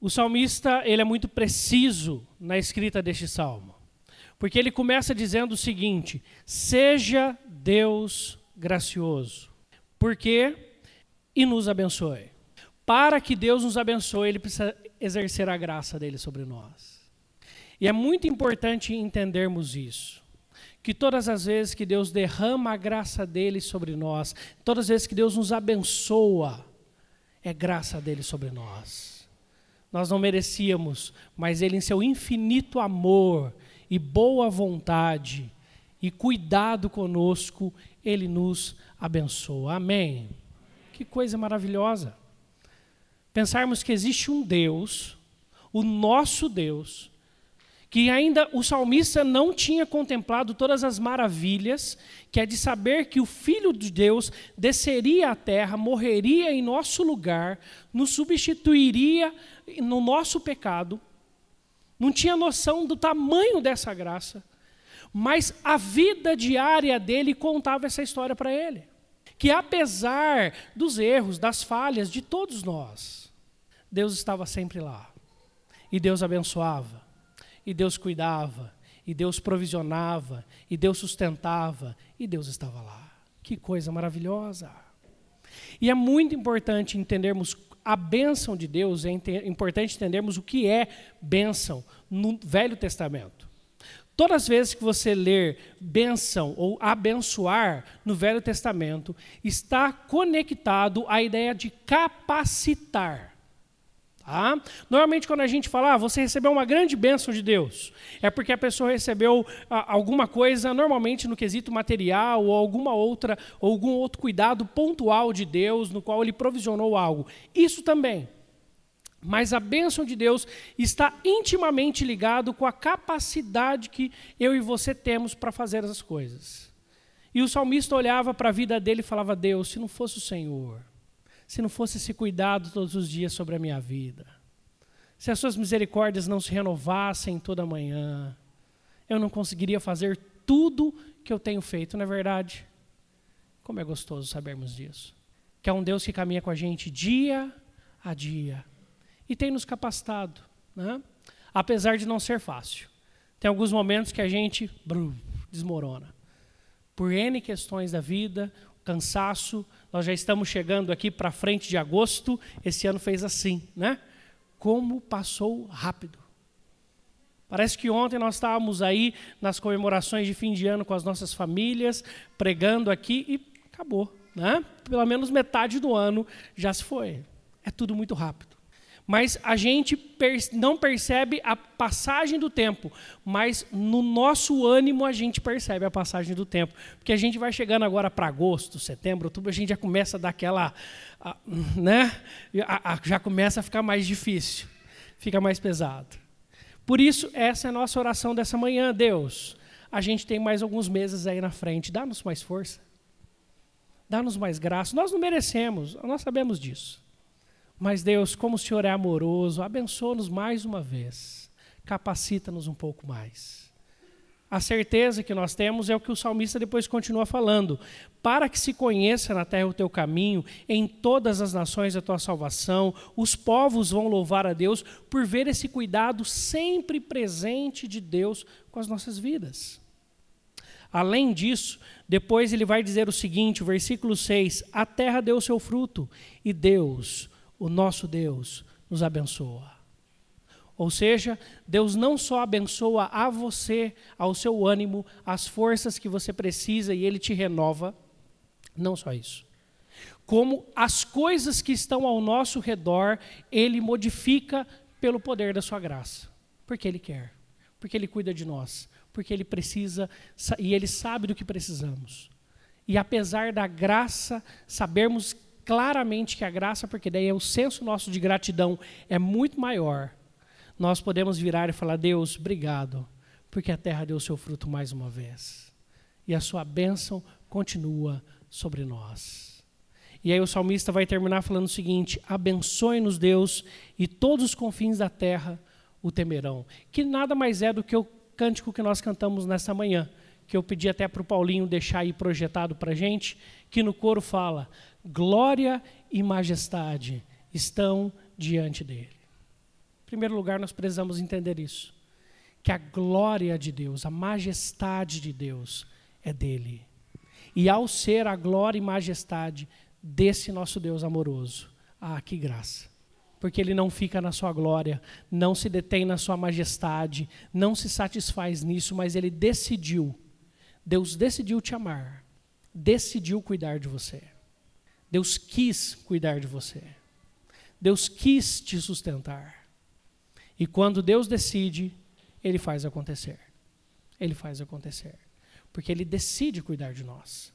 O salmista ele é muito preciso na escrita deste salmo, porque ele começa dizendo o seguinte: Seja Deus gracioso, porque e nos abençoe. Para que Deus nos abençoe, ele precisa exercer a graça dele sobre nós. E é muito importante entendermos isso. Que todas as vezes que Deus derrama a graça dele sobre nós, todas as vezes que Deus nos abençoa, é graça dele sobre nós. Nós não merecíamos, mas ele, em seu infinito amor e boa vontade e cuidado conosco, ele nos abençoa. Amém. Que coisa maravilhosa. Pensarmos que existe um Deus, o nosso Deus, que ainda o salmista não tinha contemplado todas as maravilhas, que é de saber que o Filho de Deus desceria à terra, morreria em nosso lugar, nos substituiria no nosso pecado. Não tinha noção do tamanho dessa graça, mas a vida diária dele contava essa história para ele. Que apesar dos erros, das falhas de todos nós, Deus estava sempre lá. E Deus abençoava e Deus cuidava, e Deus provisionava, e Deus sustentava, e Deus estava lá. Que coisa maravilhosa! E é muito importante entendermos a bênção de Deus, é importante entendermos o que é bênção no Velho Testamento. Todas as vezes que você ler bênção ou abençoar no Velho Testamento, está conectado à ideia de capacitar. Tá? Normalmente, quando a gente fala, ah, você recebeu uma grande bênção de Deus, é porque a pessoa recebeu ah, alguma coisa, normalmente no quesito material, ou alguma outra, ou algum outro cuidado pontual de Deus, no qual ele provisionou algo. Isso também. Mas a bênção de Deus está intimamente ligado com a capacidade que eu e você temos para fazer as coisas. E o salmista olhava para a vida dele e falava: Deus, se não fosse o Senhor, se não fosse esse cuidado todos os dias sobre a minha vida, se as suas misericórdias não se renovassem toda manhã, eu não conseguiria fazer tudo que eu tenho feito, não é verdade? Como é gostoso sabermos disso. Que é um Deus que caminha com a gente dia a dia e tem nos capacitado, né? apesar de não ser fácil. Tem alguns momentos que a gente brum, desmorona. Por N questões da vida, cansaço, nós já estamos chegando aqui para frente de agosto. Esse ano fez assim, né? Como passou rápido. Parece que ontem nós estávamos aí nas comemorações de fim de ano com as nossas famílias, pregando aqui e acabou, né? Pelo menos metade do ano já se foi. É tudo muito rápido mas a gente não percebe a passagem do tempo, mas no nosso ânimo a gente percebe a passagem do tempo, porque a gente vai chegando agora para agosto, setembro, outubro, a gente já começa a dar aquela, né, já começa a ficar mais difícil, fica mais pesado. Por isso, essa é a nossa oração dessa manhã, Deus. A gente tem mais alguns meses aí na frente, dá-nos mais força, dá-nos mais graça. Nós não merecemos, nós sabemos disso. Mas Deus, como o Senhor é amoroso, abençoa-nos mais uma vez, capacita-nos um pouco mais. A certeza que nós temos é o que o salmista depois continua falando: para que se conheça na terra o teu caminho, em todas as nações a tua salvação, os povos vão louvar a Deus por ver esse cuidado sempre presente de Deus com as nossas vidas. Além disso, depois ele vai dizer o seguinte, versículo 6: A terra deu seu fruto, e Deus o nosso Deus nos abençoa. Ou seja, Deus não só abençoa a você, ao seu ânimo, as forças que você precisa e Ele te renova, não só isso. Como as coisas que estão ao nosso redor, Ele modifica pelo poder da Sua graça. Porque Ele quer, porque Ele cuida de nós, porque Ele precisa e Ele sabe do que precisamos. E apesar da graça, sabermos claramente que a graça, porque daí é o senso nosso de gratidão é muito maior, nós podemos virar e falar: Deus, obrigado, porque a terra deu seu fruto mais uma vez. E a sua bênção continua sobre nós. E aí o salmista vai terminar falando o seguinte: abençoe-nos, Deus, e todos os confins da terra o temerão. Que nada mais é do que o cântico que nós cantamos nessa manhã, que eu pedi até para o Paulinho deixar aí projetado para a gente, que no coro fala: glória e majestade estão diante dele. primeiro lugar, nós precisamos entender isso. Que a glória de Deus, a majestade de Deus é dele. E ao ser a glória e majestade desse nosso Deus amoroso, ah, que graça. Porque ele não fica na sua glória, não se detém na sua majestade, não se satisfaz nisso, mas ele decidiu. Deus decidiu te amar, decidiu cuidar de você. Deus quis cuidar de você. Deus quis te sustentar. E quando Deus decide, Ele faz acontecer. Ele faz acontecer. Porque Ele decide cuidar de nós.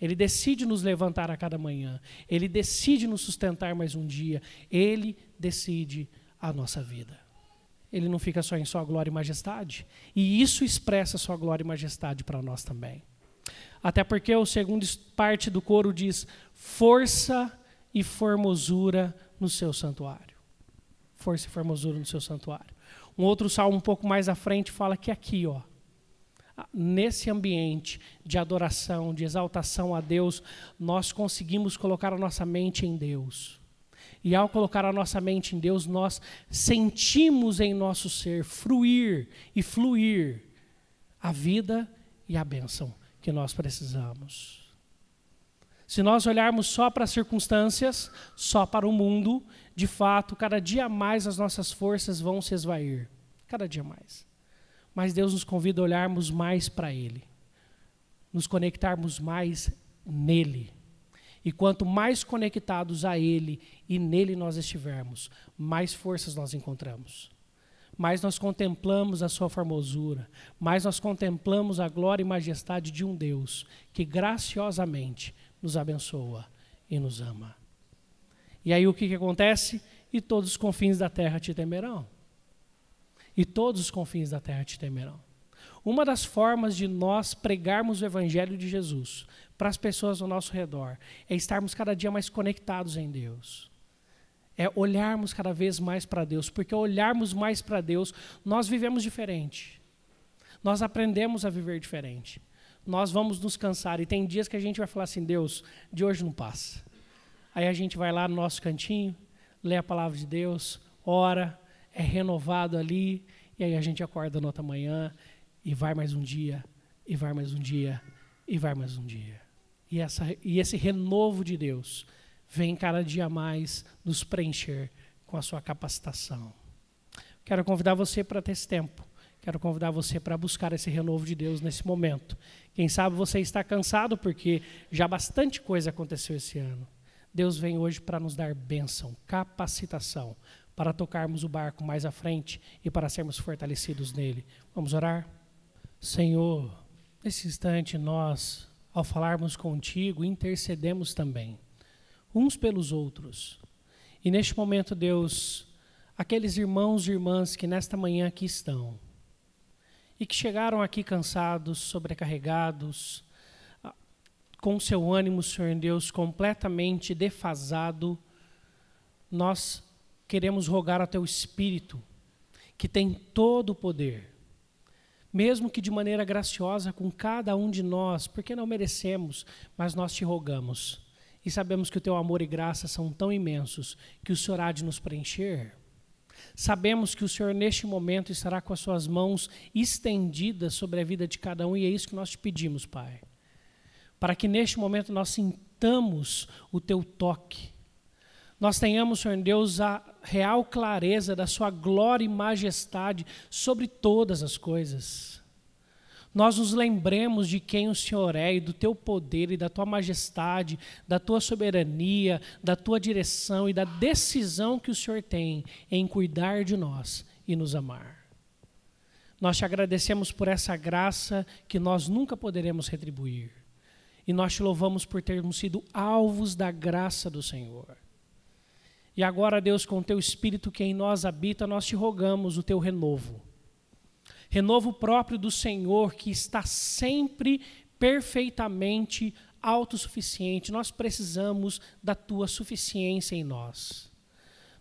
Ele decide nos levantar a cada manhã. Ele decide nos sustentar mais um dia. Ele decide a nossa vida. Ele não fica só em sua glória e majestade. E isso expressa sua glória e majestade para nós também. Até porque o segundo parte do coro diz: força e formosura no seu santuário força e formosura no seu santuário. Um outro salmo um pouco mais à frente fala que aqui, ó, nesse ambiente de adoração, de exaltação a Deus, nós conseguimos colocar a nossa mente em Deus. E ao colocar a nossa mente em Deus, nós sentimos em nosso ser fruir e fluir a vida e a bênção que nós precisamos. Se nós olharmos só para as circunstâncias, só para o mundo, de fato, cada dia mais as nossas forças vão se esvair. Cada dia mais. Mas Deus nos convida a olharmos mais para Ele, nos conectarmos mais nele. E quanto mais conectados a Ele e nele nós estivermos, mais forças nós encontramos. Mais nós contemplamos a Sua formosura, mais nós contemplamos a glória e majestade de um Deus que graciosamente nos abençoa e nos ama. E aí o que, que acontece? E todos os confins da terra te temerão. E todos os confins da terra te temerão. Uma das formas de nós pregarmos o Evangelho de Jesus para as pessoas ao nosso redor é estarmos cada dia mais conectados em Deus. É olharmos cada vez mais para Deus, porque olharmos mais para Deus, nós vivemos diferente. Nós aprendemos a viver diferente nós vamos nos cansar. E tem dias que a gente vai falar assim: Deus, de hoje não passa. Aí a gente vai lá no nosso cantinho, lê a palavra de Deus, ora, é renovado ali, e aí a gente acorda na outra manhã, e vai mais um dia, e vai mais um dia, e vai mais um dia. E, essa, e esse renovo de Deus vem cada dia mais nos preencher com a sua capacitação. Quero convidar você para ter esse tempo Quero convidar você para buscar esse renovo de Deus nesse momento. Quem sabe você está cansado porque já bastante coisa aconteceu esse ano. Deus vem hoje para nos dar bênção, capacitação, para tocarmos o barco mais à frente e para sermos fortalecidos nele. Vamos orar? Senhor, nesse instante nós, ao falarmos contigo, intercedemos também, uns pelos outros. E neste momento, Deus, aqueles irmãos e irmãs que nesta manhã aqui estão, e que chegaram aqui cansados, sobrecarregados, ah, com seu ânimo, Senhor Deus, completamente defasado, nós queremos rogar ao Teu Espírito, que tem todo o poder, mesmo que de maneira graciosa com cada um de nós, porque não merecemos, mas nós te rogamos. E sabemos que o Teu amor e graça são tão imensos que o Senhor há de nos preencher. Sabemos que o Senhor, neste momento, estará com as suas mãos estendidas sobre a vida de cada um, e é isso que nós te pedimos, Pai. Para que neste momento nós sintamos o teu toque. Nós tenhamos, Senhor Deus, a real clareza da Sua glória e majestade sobre todas as coisas nós nos lembremos de quem o Senhor é e do teu poder e da tua majestade, da tua soberania, da tua direção e da decisão que o Senhor tem em cuidar de nós e nos amar. Nós te agradecemos por essa graça que nós nunca poderemos retribuir. E nós te louvamos por termos sido alvos da graça do Senhor. E agora, Deus, com teu Espírito que em nós habita, nós te rogamos o teu renovo Renovo próprio do Senhor que está sempre perfeitamente autossuficiente. Nós precisamos da tua suficiência em nós.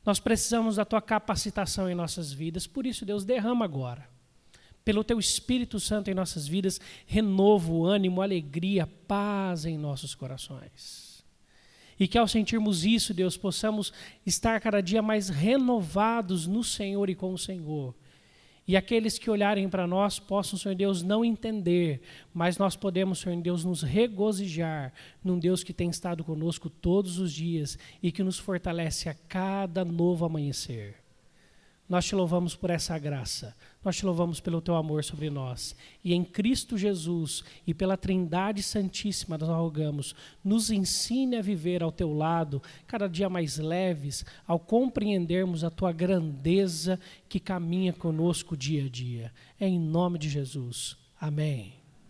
Nós precisamos da tua capacitação em nossas vidas. Por isso, Deus, derrama agora. Pelo teu Espírito Santo em nossas vidas, renovo, ânimo, alegria, paz em nossos corações. E que ao sentirmos isso, Deus, possamos estar cada dia mais renovados no Senhor e com o Senhor. E aqueles que olharem para nós possam, Senhor Deus, não entender, mas nós podemos, Senhor Deus, nos regozijar num Deus que tem estado conosco todos os dias e que nos fortalece a cada novo amanhecer. Nós te louvamos por essa graça. Nós te louvamos pelo teu amor sobre nós. E em Cristo Jesus e pela Trindade Santíssima nós rogamos, nos ensine a viver ao teu lado, cada dia mais leves, ao compreendermos a tua grandeza que caminha conosco dia a dia. É em nome de Jesus. Amém.